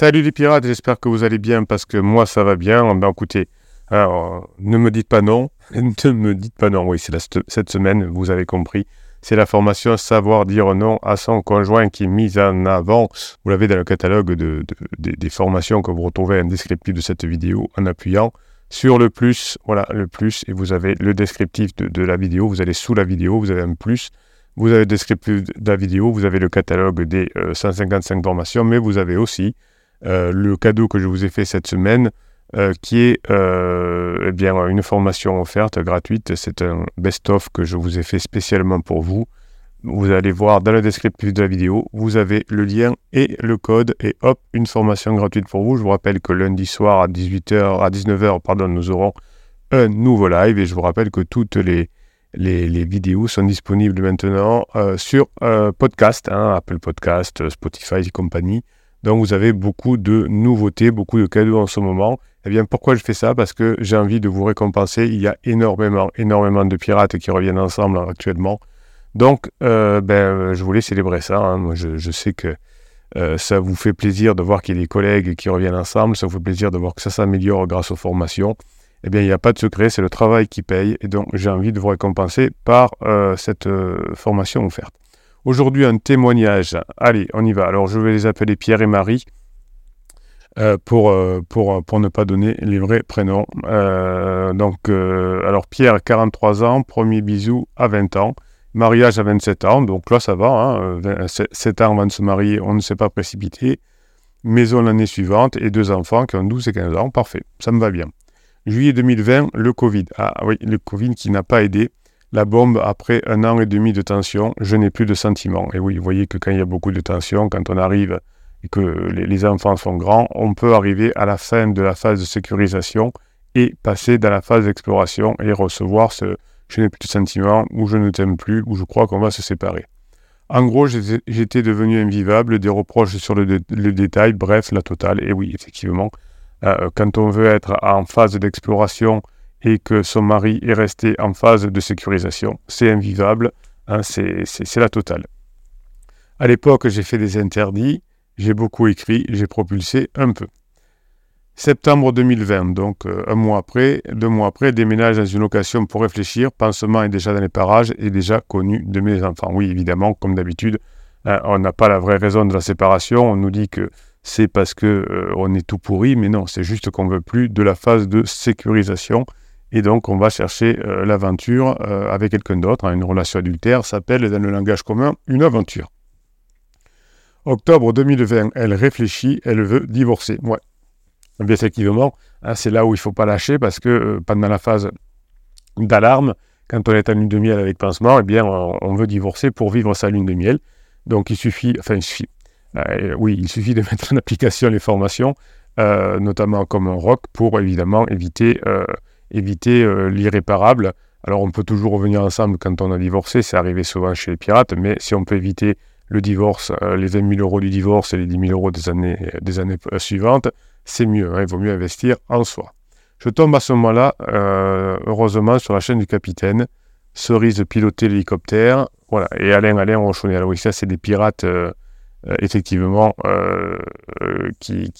Salut les pirates, j'espère que vous allez bien parce que moi ça va bien. Ben écoutez, ne me dites pas non, ne me dites pas non, oui c'est cette semaine, vous avez compris. C'est la formation Savoir dire non à son conjoint qui est mise en avant. Vous l'avez dans le catalogue de, des formations que vous retrouvez en descriptif de cette vidéo en appuyant sur le plus, voilà le plus, et vous avez le descriptif de, la vidéo. Vous allez sous la vidéo, vous avez un plus. Vous avez le descriptif de la vidéo, vous avez le catalogue des 155 euh, formations, mais vous avez aussi le cadeau que je vous ai fait cette semaine, euh, qui est euh, eh bien, une formation offerte gratuite. C'est un best-of que je vous ai fait spécialement pour vous. Vous allez voir dans le descriptif de la vidéo, vous avez le lien et le code et hop, une formation gratuite pour vous. Je vous rappelle que lundi soir à 18h, à 19h, pardon, nous aurons un nouveau live et je vous rappelle que toutes les, les, vidéos sont disponibles maintenant sur podcast, hein, Apple Podcast, Spotify et compagnie. Donc vous avez beaucoup de nouveautés, beaucoup de cadeaux en ce moment. Eh bien pourquoi je fais ça? Parce que j'ai envie de vous récompenser. Il y a énormément, énormément de pirates qui reviennent ensemble actuellement. Donc euh, ben, je voulais célébrer ça. Hein. Moi, je, sais que euh, ça vous fait plaisir de voir qu'il y a des collègues qui reviennent ensemble. Ça vous fait plaisir de voir que ça s'améliore grâce aux formations. Eh bien, il n'y a pas de secret, c'est le travail qui paye. Et donc, j'ai envie de vous récompenser par euh, cette formation offerte. Aujourd'hui, un témoignage. Allez, on y va. Alors, je vais les appeler Pierre et Marie euh, pour, euh, pour, pour ne pas donner les vrais prénoms. Euh, donc, alors, Pierre, 43 ans, premier bisou à 20 ans. Mariage à 27 ans, donc là, ça va. 7 hein, ans avant de se marier, on ne s'est pas précipité. Maison l'année suivante et deux enfants qui ont 12 et 15 ans. Parfait, ça me va bien. Juillet 2020, le Covid. Ah oui, le Covid qui n'a pas aidé. La bombe, après un an et demi de tension, je n'ai plus de sentiments. Et oui, vous voyez que quand il y a beaucoup de tension, quand on arrive et que les, enfants sont grands, on peut arriver à la fin de la phase de sécurisation et passer dans la phase d'exploration et recevoir ce je n'ai plus de sentiments ou je ne t'aime plus ou je crois qu'on va se séparer. En gros, j'étais devenu invivable, des reproches sur le, détail, bref, la totale. Et oui, effectivement, euh, quand on veut être en phase d'exploration et que son mari est resté en phase de sécurisation. C'est invivable, hein, c'est la totale. À l'époque, j'ai fait des interdits, j'ai beaucoup écrit, j'ai propulsé un peu. Septembre 2020, donc euh, un mois après, deux mois après, déménage dans une location pour réfléchir. Pansement est déjà dans les parages et déjà connu de mes enfants. Oui, évidemment, comme d'habitude, hein, on n'a pas la vraie raison de la séparation. On nous dit que c'est parce que euh, on est tout pourri, mais non, c'est juste qu'on veut plus de la phase de sécurisation et donc, on va chercher euh, l'aventure euh, avec quelqu'un d'autre. Hein, une relation adultère s'appelle, dans le langage commun, une aventure. Octobre 2020, elle réfléchit, elle veut divorcer. Ouais. Bien effectivement, hein, c'est là où il ne faut pas lâcher parce que euh, pendant la phase d'alarme, quand on est en lune de miel avec pansement, eh bien, on, veut divorcer pour vivre sa lune de miel. Donc, il suffit, enfin, il suffit, oui, il suffit de mettre en application les formations, notamment comme un rock, pour évidemment éviter éviter euh, l'irréparable. Alors on peut toujours revenir ensemble quand on a divorcé, c'est arrivé souvent chez les pirates, mais si on peut éviter le divorce, euh, les 20 000 euros du divorce et les 10 000 euros des années, des années suivantes, c'est mieux, hein, il vaut mieux investir en soi. Je tombe à ce moment-là, euh, heureusement, sur la chaîne du capitaine, Cerise piloter l'hélicoptère, voilà, et Alain Alain Ronchonnet. Alors oui, ça c'est des pirates, effectivement, qui,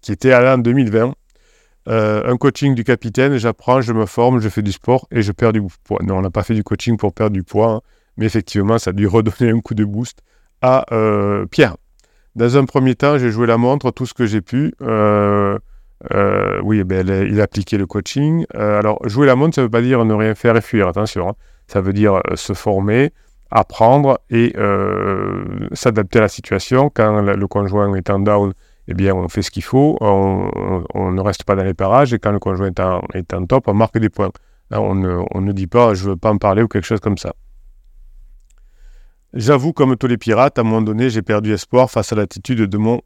qui, étaient à en 2020, euh, un coaching du capitaine, j'apprends, je me forme, je fais du sport et je perds du poids. Non, on n'a pas fait du coaching pour perdre du poids, hein, mais effectivement, ça a dû redonner un coup de boost à euh, Pierre. Dans un premier temps, j'ai joué la montre, tout ce que j'ai pu. Euh, oui, ben, il a appliqué le coaching. alors, jouer la montre, ça ne veut pas dire ne rien faire et fuir, attention. Hein. Ça veut dire se former, apprendre et s'adapter à la situation. Quand le conjoint est en down, eh bien, on fait ce qu'il faut, on, ne reste pas dans les parages, et quand le conjoint est en, top, on marque des points. on, ne, dit pas, je ne veux pas en parler ou quelque chose comme ça. J'avoue, comme tous les pirates, à un moment donné, j'ai perdu espoir face à l'attitude de mon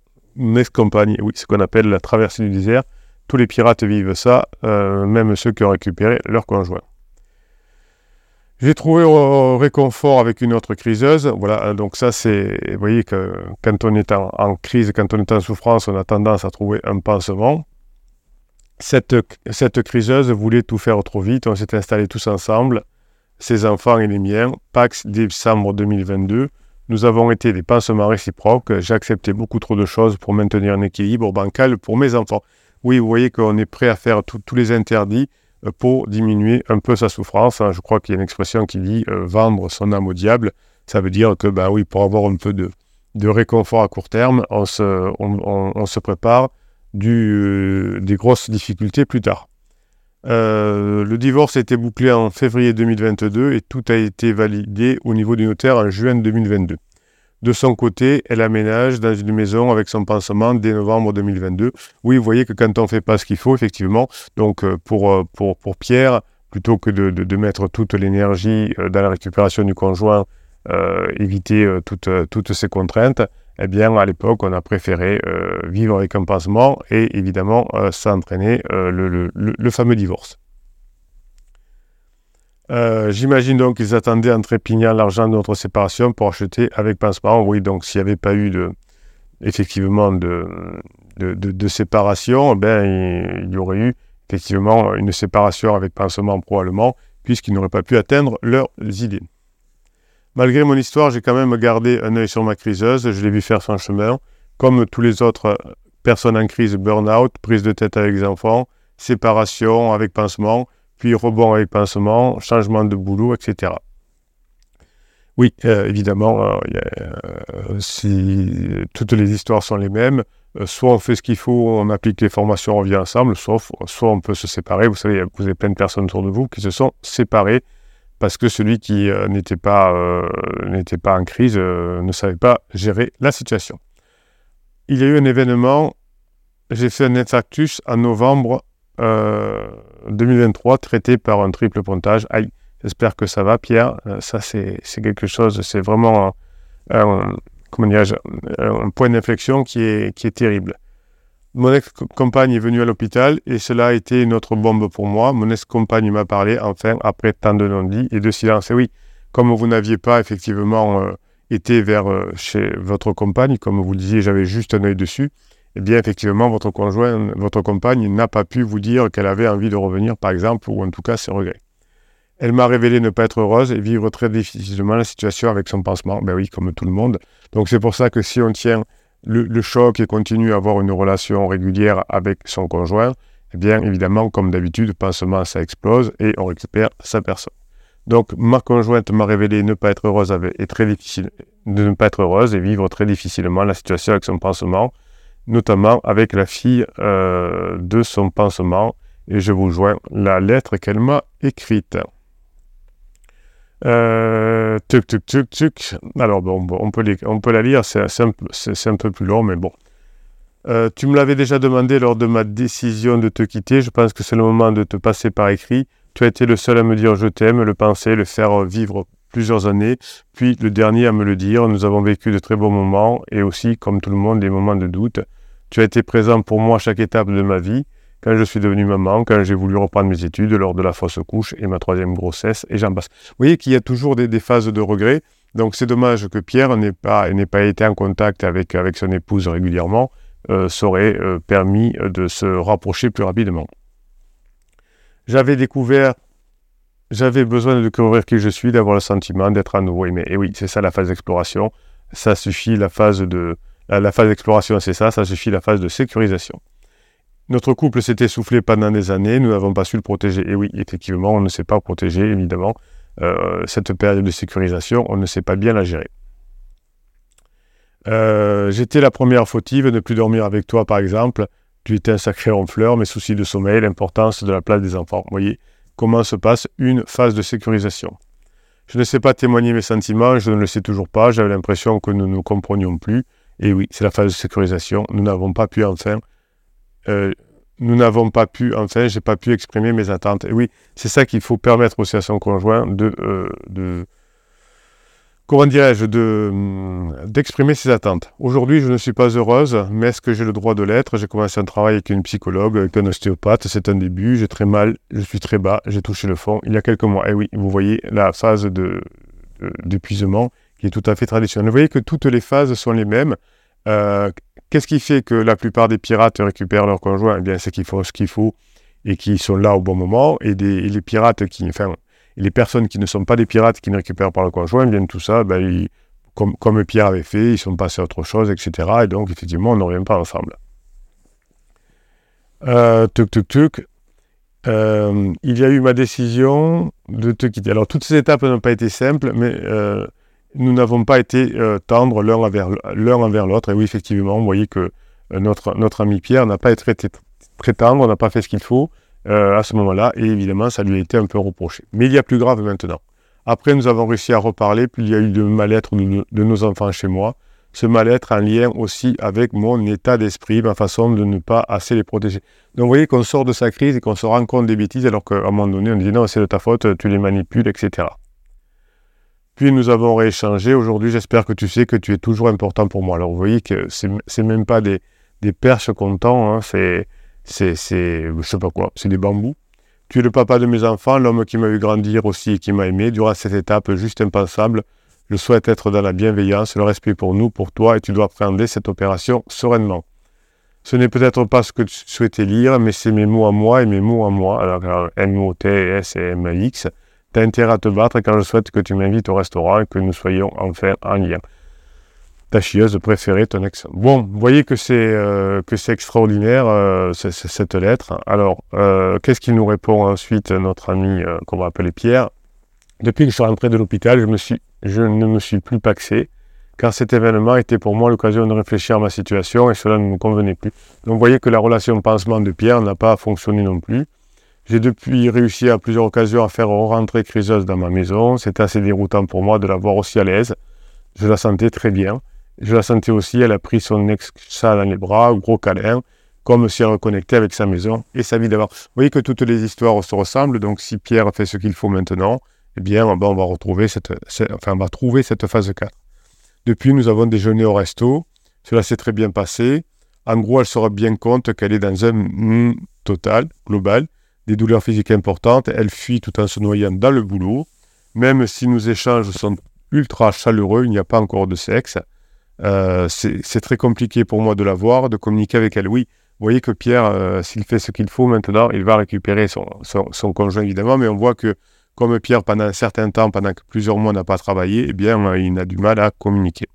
ex-compagne. Oui, ce qu'on appelle la traversée du désert. Tous les pirates vivent ça, euh, même ceux qui ont récupéré leur conjoint. J'ai trouvé réconfort avec une autre criseuse. Voilà, donc ça, c'est, vous voyez que quand on est en, crise, quand on est en souffrance, on a tendance à trouver un pansement. Cette, cette criseuse voulait tout faire trop vite. On s'est installés tous ensemble, ses enfants et les miens. Pax décembre 2022. nous avons été des pansements réciproques. J'ai accepté beaucoup trop de choses pour maintenir un équilibre bancal pour mes enfants. Oui, vous voyez qu'on est prêt à faire tous les interdits euh, pour diminuer un peu sa souffrance. Hein. Je crois qu'il y a une expression qui dit euh, vendre son âme au diable. Ça veut dire que, ben oui, pour avoir un peu de, réconfort à court terme, on se, on, se prépare du, des grosses difficultés plus tard. Euh, le divorce a été bouclé en février 2022 et tout a été validé au niveau du notaire en juin 2022. De son côté, elle aménage dans une maison avec son pansement dès novembre 2022. Oui, vous voyez que quand on ne fait pas ce qu'il faut, effectivement, donc euh, pour, euh, pour, Pierre, plutôt que de, mettre toute l'énergie dans la récupération du conjoint, éviter toutes, toutes ces contraintes, eh bien, à l'époque, on a préféré euh, vivre avec un pansement et évidemment, euh, euh, le, fameux divorce. J'imagine donc qu'ils attendaient en trépignant l'argent de notre séparation pour acheter avec pansement. Oui, donc s'il n'y avait pas eu effectivement de, séparation, ben, il, y aurait eu effectivement une séparation avec pansement probablement, puisqu'ils n'auraient pas pu atteindre leurs idées. Malgré mon histoire, j'ai quand même gardé un œil sur ma criseuse, je l'ai vu faire son chemin, comme tous les autres personnes en crise burn-out, prise de tête avec les enfants, séparation avec pansement, puis rebond avec pansement, changement de boulot, etc. Oui, euh, évidemment, euh, euh, si toutes les histoires sont les mêmes, soit on fait ce qu'il faut, on applique les formations, on revient ensemble, sauf soit on peut se séparer. Vous savez, vous avez plein de personnes autour de vous qui se sont séparées parce que celui qui n'était pas, pas en crise ne savait pas gérer la situation. Il y a eu un événement, j'ai fait un infarctus en novembre 2023 traité par un triple pontage. Aïe, j'espère que ça va Pierre, ça c'est, quelque chose, c'est vraiment un, comment un point d'inflexion qui est, qui est terrible. Mon ex-compagne est venue à l'hôpital et cela a été une autre bombe pour moi. Mon ex-compagne m'a parlé enfin après tant de non-dits et de silence. Et oui, comme vous n'aviez pas effectivement euh, été vers euh, chez votre compagne, comme vous le disiez, j'avais juste un œil dessus, eh bien effectivement votre conjoint, votre compagne n'a pas pu vous dire qu'elle avait envie de revenir par exemple, ou en tout cas ses regrets. Elle m'a révélé ne pas être heureuse et vivre très difficilement la situation avec son pansement. Ben oui, comme tout le monde. Donc c'est pour ça que si on tient le, choc et continue à avoir une relation régulière avec son conjoint, eh bien évidemment, comme d'habitude, pansement, ça explose et on récupère sa personne. Donc ma conjointe m'a révélé ne pas être heureuse et très difficile, de ne pas être heureuse et vivre très difficilement la situation avec son pansement, notamment avec la fille euh, de son pansement. Et je vous joins la lettre qu'elle m'a écrite. Tuc, tuc, tuc. Alors, bon, on, peut on peut la lire, c'est un, peu plus long, mais bon. Euh, tu me l'avais déjà demandé lors de ma décision de te quitter. Je pense que c'est le moment de te passer par écrit. Tu as été le seul à me dire je t'aime, le penser, le faire vivre plusieurs années, puis le dernier à me le dire. Nous avons vécu de très beaux moments et aussi, comme tout le monde, des moments de doute. Tu as été présent pour moi à chaque étape de ma vie quand je suis devenu maman, quand j'ai voulu reprendre mes études lors de la fausse couche et ma troisième grossesse, et j'en passe. Vous voyez qu'il y a toujours des, phases de regret. Donc c'est dommage que Pierre n'ait pas, pas été en contact avec, avec son épouse régulièrement. Euh, ça aurait euh, permis de se rapprocher plus rapidement. J'avais découvert, j'avais besoin de découvrir qui je suis, d'avoir le sentiment d'être à nouveau aimé. Et oui, c'est ça la phase d'exploration. Ça suffit la phase de, la phase d'exploration, c'est ça. Ça suffit la phase de sécurisation. Notre couple s'est essoufflé pendant des années, nous n'avons pas su le protéger. Et oui, effectivement, on ne sait pas protéger, évidemment. Euh, cette période de sécurisation, on ne sait pas bien la gérer. Euh, j'étais la première fautive, ne plus dormir avec toi, par exemple. Tu étais un sacré ronfleur, mes soucis de sommeil, l'importance de la place des enfants. Vous voyez comment se passe une phase de sécurisation. Je ne sais pas témoigner mes sentiments, je ne le sais toujours pas. J'avais l'impression que nous ne nous comprenions plus. Et oui, c'est la phase de sécurisation. Nous n'avons pas pu enfin euh, nous n'avons pas pu, enfin, j'ai pas pu exprimer mes attentes. Et oui, c'est ça qu'il faut permettre aussi à son conjoint de, euh, de comment dirais-je, de, d'exprimer ses attentes. Aujourd'hui, je ne suis pas heureuse, mais est-ce que j'ai le droit de l'être? J'ai commencé un travail avec une psychologue, avec un ostéopathe. C'est un début. J'ai très mal, je suis très bas, j'ai touché le fond il y a quelques mois. Et oui, vous voyez la phase de, d'épuisement qui est tout à fait traditionnelle. Vous voyez que toutes les phases sont les mêmes. Euh, Qu'est-ce qui fait que la plupart des pirates récupèrent leur conjoint? Eh bien, c'est qu'ils font ce qu'il faut et qu'ils sont là au bon moment. Et, les pirates qui, enfin, les personnes qui ne sont pas des pirates qui ne récupèrent pas leur conjoint, bien tout ça, ben, comme, Pierre avait fait, ils sont passés à autre chose, etc. Et donc, effectivement, on ne revient pas ensemble. Euh, tuk tuk tuk. Euh, il y a eu ma décision de te quitter. Alors, toutes ces étapes n'ont pas été simples, mais euh, nous n'avons pas été euh, tendres l'un envers l'autre. Et oui, effectivement, vous voyez que notre, ami Pierre n'a pas été très tendre, n'a pas fait ce qu'il faut à ce moment-là. Et évidemment, ça lui a été un peu reproché. Mais il y a plus grave maintenant. Après, nous avons réussi à reparler, puis il y a eu de mal-être de, nos enfants chez moi ce mal-être en lien aussi avec mon état d'esprit, ma façon de ne pas assez les protéger. Donc vous voyez qu'on sort de sa crise et qu'on se rend compte des bêtises alors qu'à un moment donné on dit non c'est de ta faute, tu les manipules, etc. Puis nous avons rééchangé. Aujourd'hui j'espère que tu sais que tu es toujours important pour moi. Alors vous voyez que c'est même pas des, perches qu'on hein, c'est, c'est, je sais pas quoi, c'est des bambous. Tu es le papa de mes enfants, l'homme qui m'a vu grandir aussi et qui m'a aimé durant cette étape juste impensable je souhaite être dans la bienveillance, le respect pour nous, pour toi, et tu dois appréhender cette opération sereinement. Ce n'est peut-être pas ce que tu souhaitais lire, mais c'est mes mots à moi et mes mots à moi. Alors, M-O-T-S et M-A-X. T'as intérêt à te battre quand je souhaite que tu m'invites au restaurant et que nous soyons enfin en lien. Ta chieuse préférée, ton ex. Bon, vous voyez que c'est euh, c'est extraordinaire euh, cette lettre. Alors, euh, qu'est-ce qu'il nous répond ensuite, notre ami qu'on va appeler Pierre? Depuis que je suis rentré de l'hôpital, je je ne me suis plus paxé, car cet événement était pour moi l'occasion de réfléchir à ma situation et cela ne me convenait plus. Donc vous voyez que la relation pansement de Pierre n'a pas fonctionné non plus. J'ai depuis réussi à plusieurs occasions à faire rentrer Criseuse dans ma maison. C'était assez déroutant pour moi de la voir aussi à l'aise. Je la sentais très bien. Je la sentais aussi, elle a pris son ex-ça dans les bras, gros câlin, comme si elle reconnectait avec sa maison et sa vie d'avant. Vous voyez que toutes les histoires se ressemblent, donc si Pierre fait ce qu'il faut maintenant, eh bien, on va retrouver cette, enfin, on va trouver cette phase 4. Depuis, nous avons déjeuné au resto. Cela s'est très bien passé. En gros, elle se rend bien compte qu'elle est dans un total, global, des douleurs physiques importantes. Elle fuit tout en se noyant dans le boulot. Même si nos échanges sont ultra chaleureux, il n'y a pas encore de sexe. Euh, c'est très compliqué pour moi de la voir, de communiquer avec elle. Oui, vous voyez que Pierre, euh, s'il fait ce qu'il faut maintenant, il va récupérer son, conjoint évidemment, mais on voit que comme Pierre, pendant un certain temps, pendant que plusieurs mois n'a pas travaillé, eh bien, euh, il a du mal à communiquer.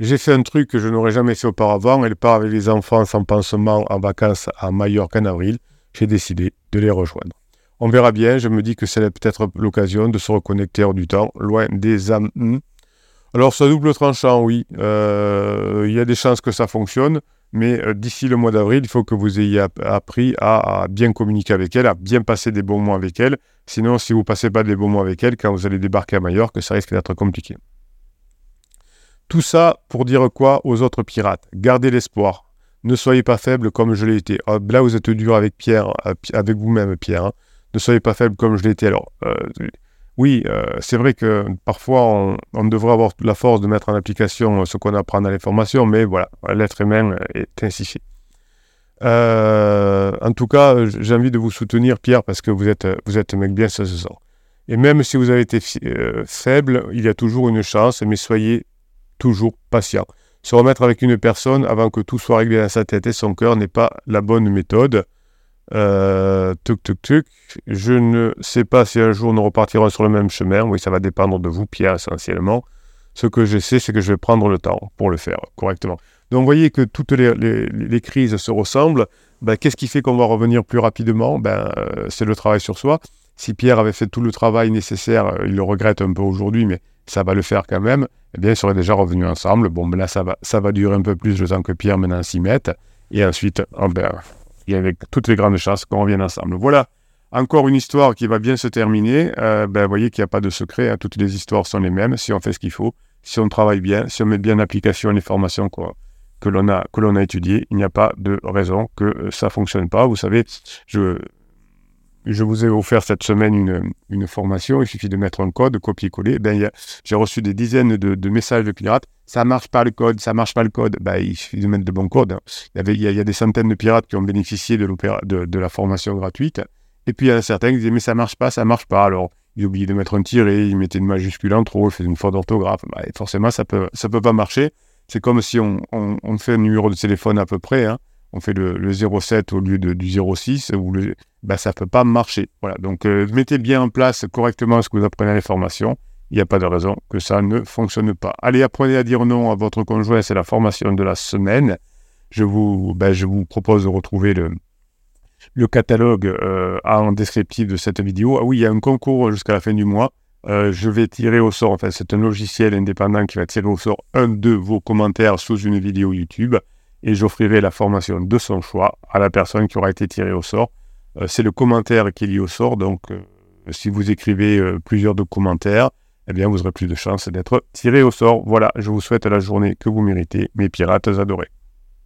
J'ai fait un truc que je n'aurais jamais fait auparavant. Elle part avec les enfants sans pansement en vacances à Majorque en avril. J'ai décidé de les rejoindre. On verra bien. Je me dis que c'est peut-être l'occasion de se reconnecter hors du temps, loin des âmes. Alors, ce double tranchant, oui. Euh, il y a des chances que ça fonctionne. Mais euh, d'ici le mois d'avril, il faut que vous ayez appris à, bien communiquer avec elle, à bien passer des bons mois avec elle. Sinon, si vous ne passez pas des bons mois avec elle, quand vous allez débarquer à Majorque, ça risque d'être compliqué. Tout ça pour dire quoi aux autres pirates? Gardez l'espoir. Ne soyez pas faible comme je l'ai été. Ah, là, vous êtes dur avec Pierre, euh, avec vous-même, Pierre. Hein. Ne soyez pas faible comme je l'ai été. Alors, oui, euh, c'est vrai que parfois on, devrait avoir la force de mettre en application ce qu'on apprend dans les formations, mais voilà, l'être humain est ainsi fait. Euh, en tout cas, j'ai envie de vous soutenir, Pierre, parce que vous êtes, vous êtes un mec bien, ça se sent. Et même si vous avez été euh, faible, il y a toujours une chance, mais soyez toujours patient. Se remettre avec une personne avant que tout soit réglé dans sa tête et son cœur n'est pas la bonne méthode. Euh, tuk tuk. Je ne sais pas si un jour nous repartirons sur le même chemin. Oui, ça va dépendre de vous, Pierre, essentiellement. Ce que je sais, c'est que je vais prendre le temps pour le faire correctement. Donc, vous voyez que toutes les, crises se ressemblent. Ben, Qu'est-ce qui fait qu'on va revenir plus rapidement? Ben, euh, C'est le travail sur soi. Si Pierre avait fait tout le travail nécessaire, euh, il le regrette un peu aujourd'hui, mais ça va le faire quand même, eh bien, ils seraient déjà revenus ensemble. Bon, ben là, ça va, ça va durer un peu plus le temps que Pierre maintenant s'y mette. Et ensuite, oh ben, a avec toutes les grandes chances qu'on revienne ensemble. Voilà, encore une histoire qui va bien se terminer. Euh, ben, vous voyez qu'il n'y a pas de secret, hein. toutes les histoires sont les mêmes. Si on fait ce qu'il faut, si on travaille bien, si on met bien en application les formations que l'on a, a étudiées, il n'y a pas de raison que euh, ça ne fonctionne pas. Vous savez, je, je vous ai offert cette semaine une, une formation, il suffit de mettre un code, copier-coller. Ben, j'ai reçu des dizaines de, de, messages de pirates. Ça marche pas le code, ça marche pas le code. Ben, il suffit de mettre de bons codes. Il y, a, des centaines de pirates qui ont bénéficié de, la formation gratuite. Et puis il y a certains qui disaient mais ça marche pas, ça marche pas. Alors ils oubliaient de mettre un tiret, ils mettaient une majuscule en trop, ils faisaient une faute d'orthographe. Ben, forcément ça peut peut pas marcher. C'est comme si on, on, fait un numéro de téléphone à peu près. Hein on fait le, 0,7 au lieu de, du 0,6, ou le, bah, ça peut pas marcher. Donc euh, mettez bien en place correctement ce que vous apprenez à les formations, il n'y a pas de raison que ça ne fonctionne pas. Allez, apprenez à dire non à votre conjoint, c'est la formation de la semaine. Je vous, ben, je vous propose de retrouver le, le catalogue euh, en descriptif de cette vidéo. Ah oui, il y a un concours jusqu'à la fin du mois. Euh, je vais tirer au sort, enfin c'est un logiciel indépendant qui va tirer au sort un de vos commentaires sous une vidéo YouTube et j'offrirai la formation de son choix à la personne qui aura été tirée au sort. Euh, c'est le commentaire qui est lié au sort, donc si vous écrivez plusieurs de commentaires, eh bien vous aurez plus de chances d'être tiré au sort. Voilà, je vous souhaite la journée que vous méritez, mes pirates adorés.